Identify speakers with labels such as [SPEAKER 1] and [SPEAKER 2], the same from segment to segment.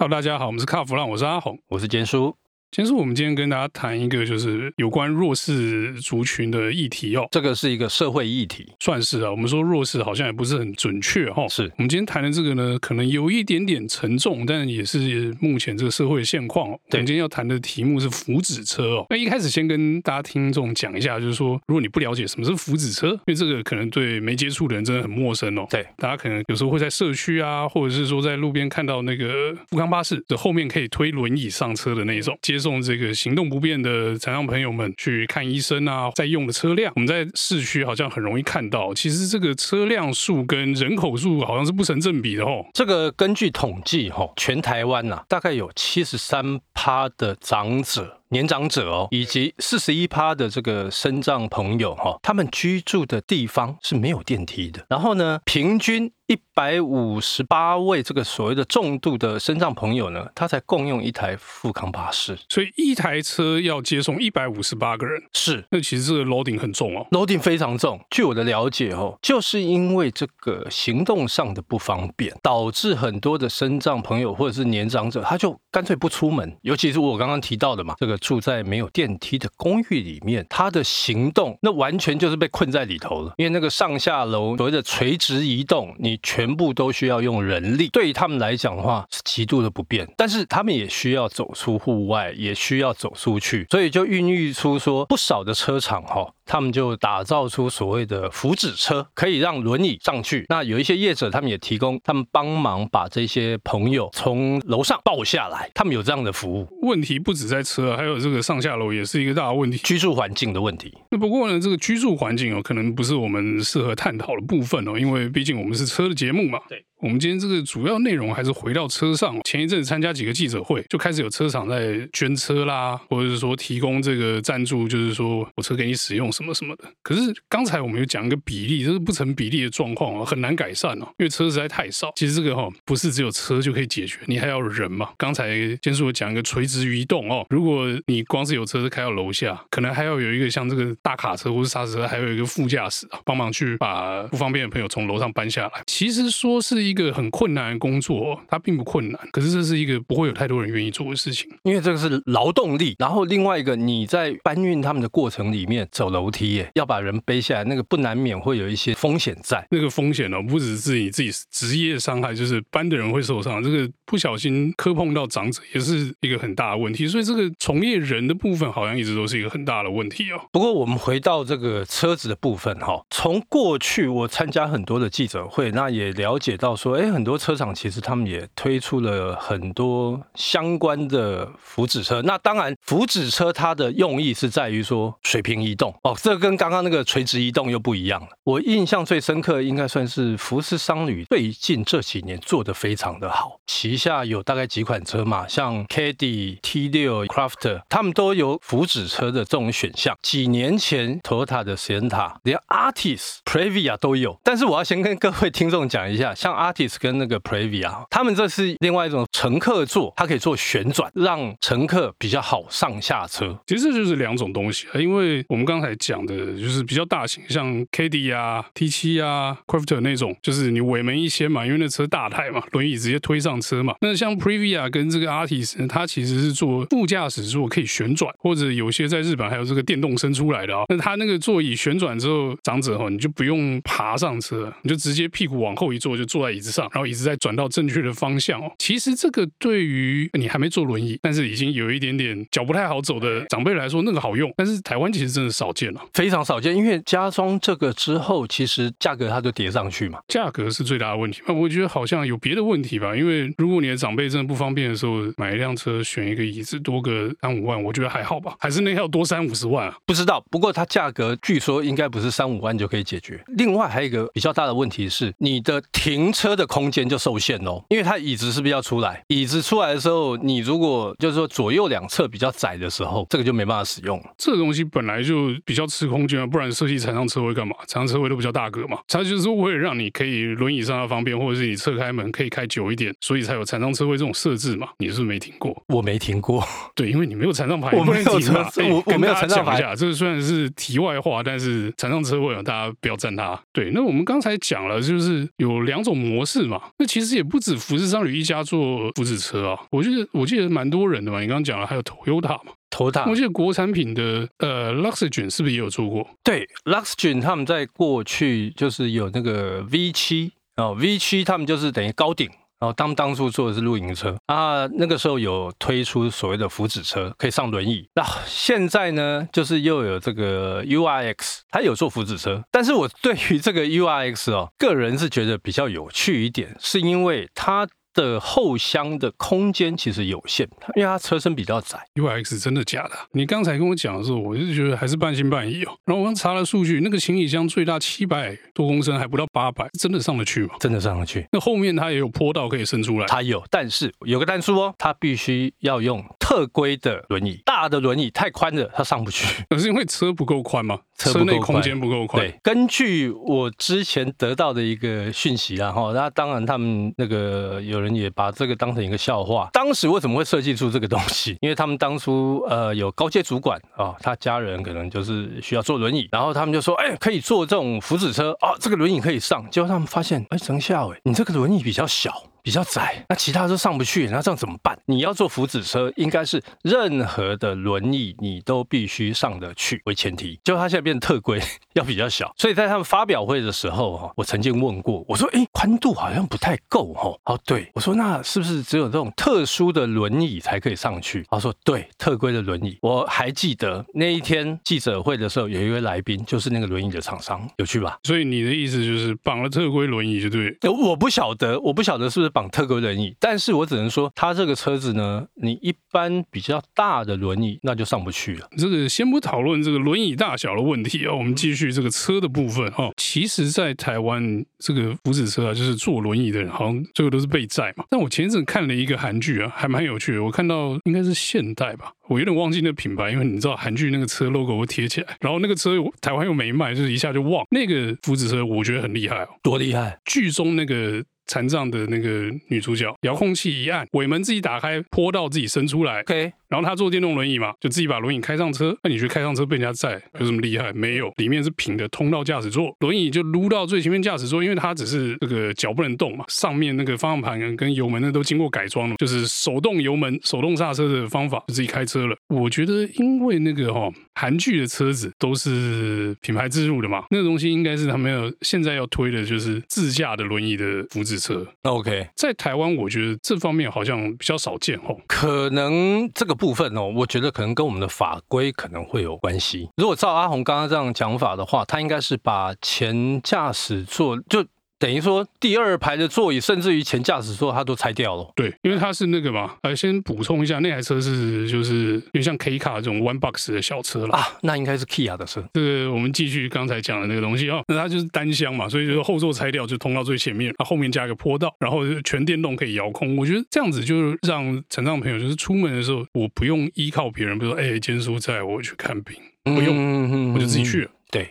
[SPEAKER 1] Hello，大家好，我们是卡弗朗，我是阿红，
[SPEAKER 2] 我是坚叔。
[SPEAKER 1] 其实我们今天跟大家谈一个就是有关弱势族群的议题哦，
[SPEAKER 2] 这个是一个社会议题，
[SPEAKER 1] 算是啊。我们说弱势好像也不是很准确哈、哦。
[SPEAKER 2] 是
[SPEAKER 1] 我们今天谈的这个呢，可能有一点点沉重，但也是目前这个社会现况、哦。对，我们今天要谈的题目是福祉车哦。那一开始先跟大家听众讲一下，就是说，如果你不了解什么是福祉车，因为这个可能对没接触的人真的很陌生哦。
[SPEAKER 2] 对，
[SPEAKER 1] 大家可能有时候会在社区啊，或者是说在路边看到那个富康巴士的后面可以推轮椅上车的那一种，接送这个行。动不便的残障朋友们去看医生啊，在用的车辆，我们在市区好像很容易看到。其实这个车辆数跟人口数好像是不成正比的哦。
[SPEAKER 2] 这个根据统计，哈，全台湾呐，大概有七十三趴的长者。年长者哦，以及四十一趴的这个身障朋友哈，他们居住的地方是没有电梯的。然后呢，平均一百五十八位这个所谓的重度的身障朋友呢，他才共用一台富康巴士，
[SPEAKER 1] 所以一台车要接送一百五十八个人，
[SPEAKER 2] 是。
[SPEAKER 1] 那其实这个 loading 很重哦
[SPEAKER 2] ，loading 非常重。据我的了解哦，就是因为这个行动上的不方便，导致很多的身障朋友或者是年长者，他就干脆不出门。尤其是我刚刚提到的嘛，这个。住在没有电梯的公寓里面，他的行动那完全就是被困在里头了。因为那个上下楼所谓的垂直移动，你全部都需要用人力，对于他们来讲的话是极度的不便。但是他们也需要走出户外，也需要走出去，所以就孕育出说不少的车厂哈。他们就打造出所谓的福祉车，可以让轮椅上去。那有一些业者，他们也提供，他们帮忙把这些朋友从楼上抱下来。他们有这样的服务。
[SPEAKER 1] 问题不止在车，还有这个上下楼也是一个大问题，
[SPEAKER 2] 居住环境的问题。
[SPEAKER 1] 那不过呢，这个居住环境哦，可能不是我们适合探讨的部分哦，因为毕竟我们是车的节目嘛。对。我们今天这个主要内容还是回到车上。前一阵子参加几个记者会，就开始有车厂在捐车啦，或者是说提供这个赞助，就是说我车给你使用什么什么的。可是刚才我们有讲一个比例，这是不成比例的状况啊，很难改善哦，因为车实在太少。其实这个哈不是只有车就可以解决，你还要人嘛。刚才坚叔有讲一个垂直移动哦，如果你光是有车是开到楼下，可能还要有一个像这个大卡车或是刹车车，还有一个副驾驶啊，帮忙去把不方便的朋友从楼上搬下来。其实说是一个很困难的工作，它并不困难，可是这是一个不会有太多人愿意做的事情，
[SPEAKER 2] 因为这个是劳动力。然后另外一个，你在搬运他们的过程里面走楼梯耶，要把人背下来，那个不难免会有一些风险在。
[SPEAKER 1] 那个风险呢，不只是你自己职业伤害，就是搬的人会受伤。这个不小心磕碰到长者，也是一个很大的问题。所以这个从业人的部分，好像一直都是一个很大的问题哦。
[SPEAKER 2] 不过我们回到这个车子的部分哈，从过去我参加很多的记者会，那也了解到说，哎，很多车厂其实他们也推出了很多相关的福祉车。那当然，福祉车它的用意是在于说水平移动哦，这跟刚刚那个垂直移动又不一样了。我印象最深刻应该算是福斯商旅最近这几年做的非常的好，旗下有大概几款车嘛，像 Caddy、T6、Crafter，他们都有福祉车的这种选项。几年前 Toyota 的 Sienna 连 Artis、Previa 都有。但是我要先跟各位听众讲一下，像 Artis 跟那个 Previa，他们这是另外一种乘客座，它可以做旋转，让乘客比较好上下车。
[SPEAKER 1] 其实这就是两种东西，因为我们刚才讲的就是比较大型，像 K D 啊、T7 啊、Crafter 那种，就是你尾门一掀嘛，因为那车大太嘛，轮椅直接推上车嘛。那像 Previa 跟这个 Artis，它其实是做副驾驶座可以旋转，或者有些在日本还有这个电动伸出来的啊、哦。那它那个座椅旋转之后，长者哈，你就不用爬上车，你就直接屁股往后一坐，就坐在椅子上，然后椅子再转到正确的方向哦。其实这个对于你还没坐轮椅，但是已经有一点点脚不太好走的长辈来说，那个好用。但是台湾其实真的少见了，
[SPEAKER 2] 非常少见。因为加装这个之后，其实价格它就叠上去嘛，
[SPEAKER 1] 价格是最大的问题。那我觉得好像有别的问题吧。因为如果你的长辈真的不方便的时候，买一辆车选一个椅子多个三五万，我觉得还好吧。还是那要多三五十万啊？
[SPEAKER 2] 不知道。不过它价格据说应该不是三五万就可以解决。另外还有一个比较大的问题是，你的停车的空间就受限喽，因为它椅子是不是要出来？椅子出来的时候，你如果就是说左右两侧比较窄的时候，这个就没办法使用了。
[SPEAKER 1] 这个东西本来就比较吃空间啊，不然设计残障车位干嘛？残障车位都比较大格嘛，它就是为了让你可以轮椅上的方便，或者是你侧开门可以开久一点，所以才有残障车位这种设置嘛。你是不是没听过？
[SPEAKER 2] 我没听过。
[SPEAKER 1] 对，因为你没有残障牌，
[SPEAKER 2] 我没有车，我我没有残障牌。
[SPEAKER 1] 这个虽然是题外话，但是残障车位啊，大家不要占它。对，那我们刚才讲了，就是有两种模模式嘛。那其实也不止福士商旅一家做福祉车啊，我觉得我记得蛮多人的嘛。你刚刚讲了，还有 Toyota 嘛
[SPEAKER 2] ，Toyota。
[SPEAKER 1] 我记得国产品的呃 Luxgen 是不是也有做过？
[SPEAKER 2] 对，Luxgen 他们在过去就是有那个 V 七哦，V 七他们就是等于高顶。然后他们当初做的是露营车啊，那个时候有推出所谓的福祉车，可以上轮椅。那现在呢，就是又有这个 URX，它有做福祉车，但是我对于这个 URX 哦，个人是觉得比较有趣一点，是因为它。的后箱的空间其实有限，因为它车身比较窄。
[SPEAKER 1] UX 真的假的？你刚才跟我讲的时候，我就觉得还是半信半疑哦。然后我刚查了数据，那个行李箱最大七百多公升，还不到八百，真的上得去吗？
[SPEAKER 2] 真的上得去。
[SPEAKER 1] 那后面它也有坡道可以伸出来，
[SPEAKER 2] 它有，但是有个但书哦，它必须要用特规的轮椅，大的轮椅太宽了，它上不去。
[SPEAKER 1] 可是因为车不够宽吗？车内空间不够宽。
[SPEAKER 2] 对，根据我之前得到的一个讯息啊，哈，那当然他们那个有人也把这个当成一个笑话。当时为什么会设计出这个东西？因为他们当初呃有高阶主管啊，他家人可能就是需要坐轮椅，然后他们就说，哎，可以坐这种福祉车啊，这个轮椅可以上。结果他们发现，哎，成效哎，你这个轮椅比较小。比较窄，那其他都上不去，那这样怎么办？你要坐福祉车，应该是任何的轮椅你都必须上得去为前提。就它现在变特规，要比较小，所以在他们发表会的时候哈，我曾经问过，我说，哎，宽度好像不太够哈。哦，对，我说那是不是只有这种特殊的轮椅才可以上去？他说对，特规的轮椅。我还记得那一天记者会的时候，有一位来宾就是那个轮椅的厂商，有趣吧？
[SPEAKER 1] 所以你的意思就是绑了特规轮椅就对？
[SPEAKER 2] 我不晓得，我不晓得是不是。绑特规轮椅，但是我只能说，他这个车子呢，你一般比较大的轮椅那就上不去了。
[SPEAKER 1] 这个先不讨论这个轮椅大小的问题啊，我们继续这个车的部分哈。其实，在台湾这个福祉车啊，就是坐轮椅的人好像最后都是被载嘛。但我前一阵看了一个韩剧啊，还蛮有趣的。我看到应该是现代吧，我有点忘记那个品牌，因为你知道韩剧那个车 logo 会贴起来，然后那个车台湾又没卖，就是一下就忘。那个福祉车我觉得很厉害哦，
[SPEAKER 2] 多厉害！
[SPEAKER 1] 剧中那个。残障的那个女主角，遥控器一按，尾门自己打开，坡道自己伸出来。
[SPEAKER 2] OK。
[SPEAKER 1] 然后他坐电动轮椅嘛，就自己把轮椅开上车。那你觉得开上车被人家载有什么厉害？没有，里面是平的通道驾驶座，轮椅就撸到最前面驾驶座，因为它只是这个脚不能动嘛，上面那个方向盘跟油门那都经过改装了，就是手动油门、手动刹车的方法，就自己开车了。我觉得因为那个哈、哦、韩剧的车子都是品牌自入的嘛，那个东西应该是他们要现在要推的就是自驾的轮椅的福祉车。
[SPEAKER 2] OK，在
[SPEAKER 1] 台湾我觉得这方面好像比较少见哦，
[SPEAKER 2] 可能这个。部分哦，我觉得可能跟我们的法规可能会有关系。如果照阿红刚刚这样讲法的话，他应该是把前驾驶座就。等于说，第二排的座椅，甚至于前驾驶座，它都拆掉了。
[SPEAKER 1] 对，因为它是那个嘛。呃，先补充一下，那台车是就是有点像 K 卡这种 One Box 的小车了
[SPEAKER 2] 啊。那应该是 Kia 的车。
[SPEAKER 1] 这个我们继续刚才讲的那个东西哦。那它就是单箱嘛，所以就是后座拆掉就通到最前面，它后面加一个坡道，然后全电动可以遥控。我觉得这样子就让成长朋友就是出门的时候，我不用依靠别人，比如说哎，坚叔在我去看病，不用，嗯、我就自己去了。
[SPEAKER 2] 对。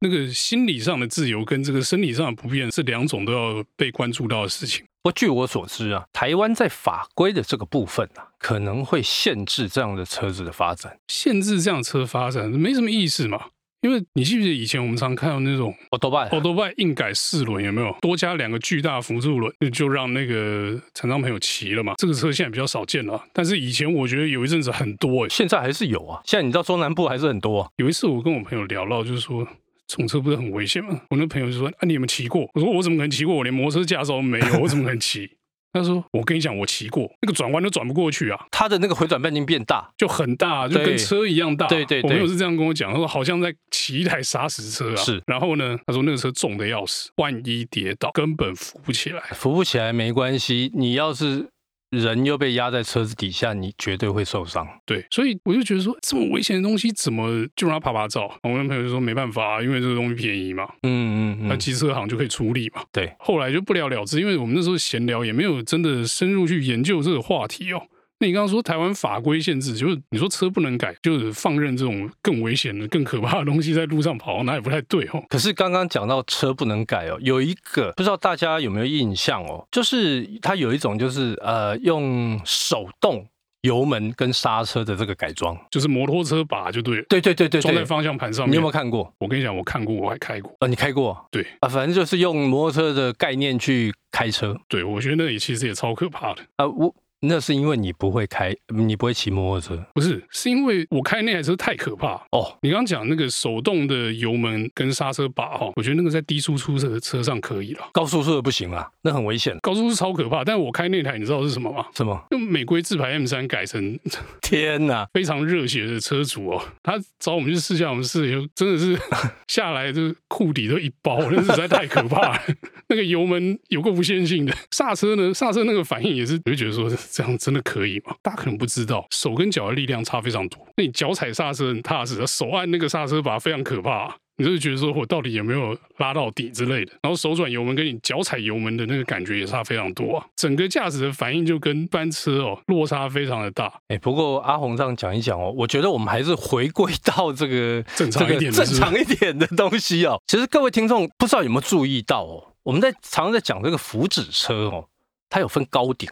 [SPEAKER 1] 那个心理上的自由跟这个生理上的不便是两种都要被关注到的事情。
[SPEAKER 2] 不过据我所知啊，台湾在法规的这个部分啊，可能会限制这样的车子的发展，
[SPEAKER 1] 限制这样车发展没什么意思嘛。因为你记不记得以前我们常看到那种
[SPEAKER 2] 欧多拜，
[SPEAKER 1] 欧多拜硬改四轮有没有？多加两个巨大辅助轮，就让那个残障朋友骑了嘛。这个车现在比较少见了，但是以前我觉得有一阵子很多，诶，
[SPEAKER 2] 现在还是有啊。现在你知道中南部还是很多啊。
[SPEAKER 1] 有一次我跟我朋友聊到，就是说。这种车不是很危险吗？我那朋友就说：“啊，你有没有骑过？”我说：“我怎么可能骑过？我连摩托车驾照都没有，我怎么可能骑？” 他说：“我跟你讲，我骑过，那个转弯都转不过去啊！
[SPEAKER 2] 它的那个回转半径变大，
[SPEAKER 1] 就很大，就跟车一样大。
[SPEAKER 2] 对对对，
[SPEAKER 1] 我朋友是这样跟我讲，他说好像在骑一台砂石车啊。
[SPEAKER 2] 是，
[SPEAKER 1] 然后呢，他说那个车重的要死，万一跌倒根本扶不起来，
[SPEAKER 2] 扶不起来没关系，你要是。”人又被压在车子底下，你绝对会受伤。
[SPEAKER 1] 对，所以我就觉得说，这么危险的东西，怎么就让他爬爬照？我跟朋友就说没办法，因为这个东西便宜嘛。嗯嗯嗯，那机车行就可以处理嘛。
[SPEAKER 2] 对，
[SPEAKER 1] 后来就不了了之，因为我们那时候闲聊，也没有真的深入去研究这个话题哦。那你刚刚说台湾法规限制，就是你说车不能改，就是放任这种更危险的、更可怕的东西在路上跑，那也不太对哦。
[SPEAKER 2] 可是刚刚讲到车不能改哦，有一个不知道大家有没有印象哦，就是它有一种就是呃用手动油门跟刹车的这个改装，
[SPEAKER 1] 就是摩托车把就对了。
[SPEAKER 2] 对对对对，
[SPEAKER 1] 装在方向盘上面。
[SPEAKER 2] 你有没有看过？
[SPEAKER 1] 我跟你讲，我看过，我还开过。
[SPEAKER 2] 啊，你开过？
[SPEAKER 1] 对
[SPEAKER 2] 啊，反正就是用摩托车的概念去开车。
[SPEAKER 1] 对，我觉得那里其实也超可怕的。
[SPEAKER 2] 啊，我。那是因为你不会开，你不会骑摩托车，
[SPEAKER 1] 不是，是因为我开那台车太可怕
[SPEAKER 2] 哦。
[SPEAKER 1] 你刚刚讲那个手动的油门跟刹车把哈，我觉得那个在低输出车的车上可以了，
[SPEAKER 2] 高速出的不行啊，那很危险。
[SPEAKER 1] 高速是超可怕，但我开那台你知道是什么吗？
[SPEAKER 2] 什么？
[SPEAKER 1] 用美规自排 M 三改成，
[SPEAKER 2] 天哪，
[SPEAKER 1] 非常热血的车主哦，他找我们去试驾，我们试以后真的是 下来就裤底都一包，那实在太可怕了。那个油门有个无限性的，刹车呢，刹车那个反应也是，我就觉得说这样真的可以吗。大家可能不知道，手跟脚的力量差非常多。那你脚踩刹车很踏实，手按那个刹车把非常可怕。你就会觉得说我到底有没有拉到底之类的。然后手转油门跟你脚踩油门的那个感觉也差非常多啊。整个驾驶的反应就跟班车哦落差非常的大。
[SPEAKER 2] 哎，不过阿红这样讲一讲哦，我觉得我们还是回归到这个
[SPEAKER 1] 正常一点、
[SPEAKER 2] 正常一点的东西哦。其实各位听众不知道有没有注意到哦，我们在常常在讲这个福祉车哦，它有分高顶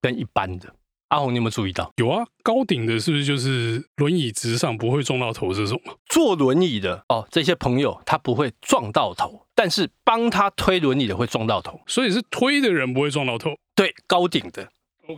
[SPEAKER 2] 跟一般的。阿红，你有没有注意到？
[SPEAKER 1] 有啊，高顶的是不是就是轮椅直上不会撞到头这种？
[SPEAKER 2] 坐轮椅的哦，这些朋友他不会撞到头，但是帮他推轮椅的会撞到头，
[SPEAKER 1] 所以是推的人不会撞到头。
[SPEAKER 2] 对，高顶的。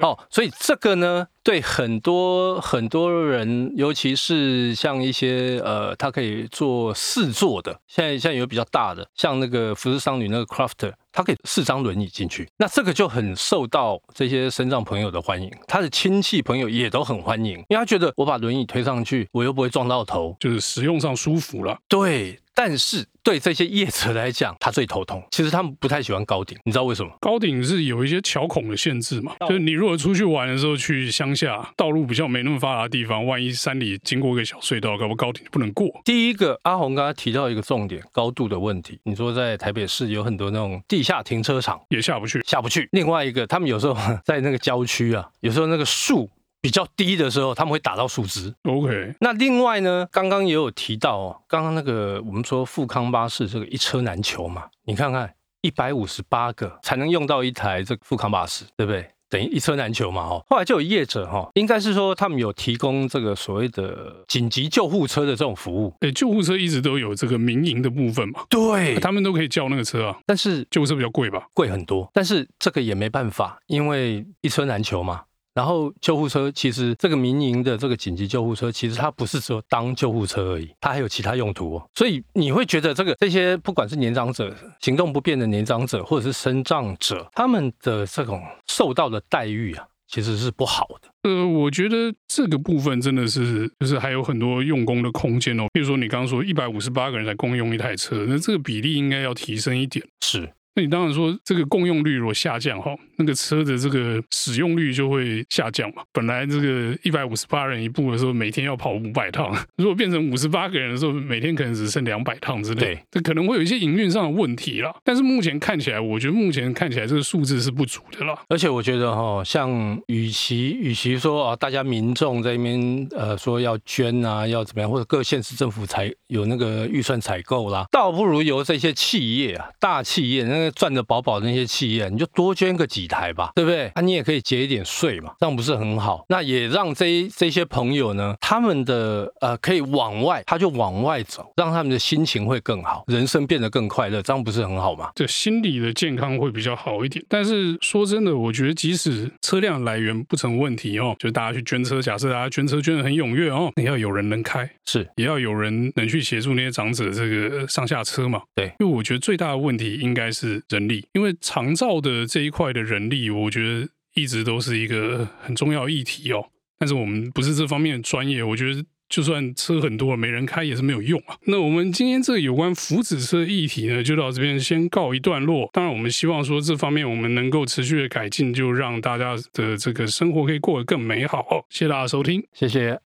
[SPEAKER 2] 哦，所以这个呢，对很多很多人，尤其是像一些呃，他可以做四座的，现在现在有比较大的，像那个福斯商女那个 Crafter，他可以四张轮椅进去，那这个就很受到这些身障朋友的欢迎，他的亲戚朋友也都很欢迎，因为他觉得我把轮椅推上去，我又不会撞到头，
[SPEAKER 1] 就是使用上舒服了。
[SPEAKER 2] 对。但是对这些业者来讲，他最头痛。其实他们不太喜欢高顶，你知道为什么？
[SPEAKER 1] 高顶是有一些桥孔的限制嘛，就是你如果出去玩的时候，去乡下道路比较没那么发达的地方，万一山里经过一个小隧道，搞不高铁就不能过。
[SPEAKER 2] 第一个，阿红刚刚提到一个重点，高度的问题。你说在台北市有很多那种地下停车场，
[SPEAKER 1] 也下不去，
[SPEAKER 2] 下不去。另外一个，他们有时候在那个郊区啊，有时候那个树。比较低的时候，他们会打到树枝。
[SPEAKER 1] OK，
[SPEAKER 2] 那另外呢，刚刚也有提到哦，刚刚那个我们说富康巴士这个一车难求嘛，你看看一百五十八个才能用到一台这个富康巴士，对不对？等于一车难求嘛，哈。后来就有业者哈，应该是说他们有提供这个所谓的紧急救护车的这种服务。
[SPEAKER 1] 哎，救护车一直都有这个民营的部分嘛，
[SPEAKER 2] 对，
[SPEAKER 1] 他们都可以叫那个车啊。
[SPEAKER 2] 但是
[SPEAKER 1] 救护车比较贵吧？
[SPEAKER 2] 贵很多。但是这个也没办法，因为一车难求嘛。然后救护车其实这个民营的这个紧急救护车，其实它不是说当救护车而已，它还有其他用途哦。所以你会觉得这个这些不管是年长者、行动不便的年长者，或者是身障者，他们的这种受到的待遇啊，其实是不好的。
[SPEAKER 1] 呃，我觉得这个部分真的是就是还有很多用工的空间哦。比如说你刚刚说一百五十八个人才共用一台车，那这个比例应该要提升一点。
[SPEAKER 2] 是。
[SPEAKER 1] 那你当然说这个共用率如果下降哈，那个车的这个使用率就会下降嘛。本来这个一百五十八人一部的时候，每天要跑五百趟，如果变成五十八个人的时候，每天可能只剩两百趟之类。这可能会有一些营运上的问题啦。但是目前看起来，我觉得目前看起来这个数字是不足的啦。
[SPEAKER 2] 而且我觉得哈，像与其与其说啊，大家民众在那边呃说要捐啊，要怎么样，或者各县市政府采有那个预算采购啦，倒不如由这些企业啊，大企业那个。赚的饱饱的那些企业，你就多捐个几台吧，对不对？啊，你也可以节一点税嘛，这样不是很好？那也让这这些朋友呢，他们的呃可以往外，他就往外走，让他们的心情会更好，人生变得更快乐，这样不是很好吗？
[SPEAKER 1] 这心理的健康会比较好一点。但是说真的，我觉得即使车辆来源不成问题哦，就是大家去捐车，假设大家捐车捐的很踊跃哦，也要有人能开，
[SPEAKER 2] 是也
[SPEAKER 1] 要有人能去协助那些长者这个上下车嘛？
[SPEAKER 2] 对，
[SPEAKER 1] 因为我觉得最大的问题应该是。人力，因为长照的这一块的人力，我觉得一直都是一个很重要议题哦。但是我们不是这方面专业，我觉得就算车很多没人开也是没有用啊。那我们今天这个有关福祉车议题呢，就到这边先告一段落。当然，我们希望说这方面我们能够持续的改进，就让大家的这个生活可以过得更美好。谢谢大家收听，
[SPEAKER 2] 谢谢。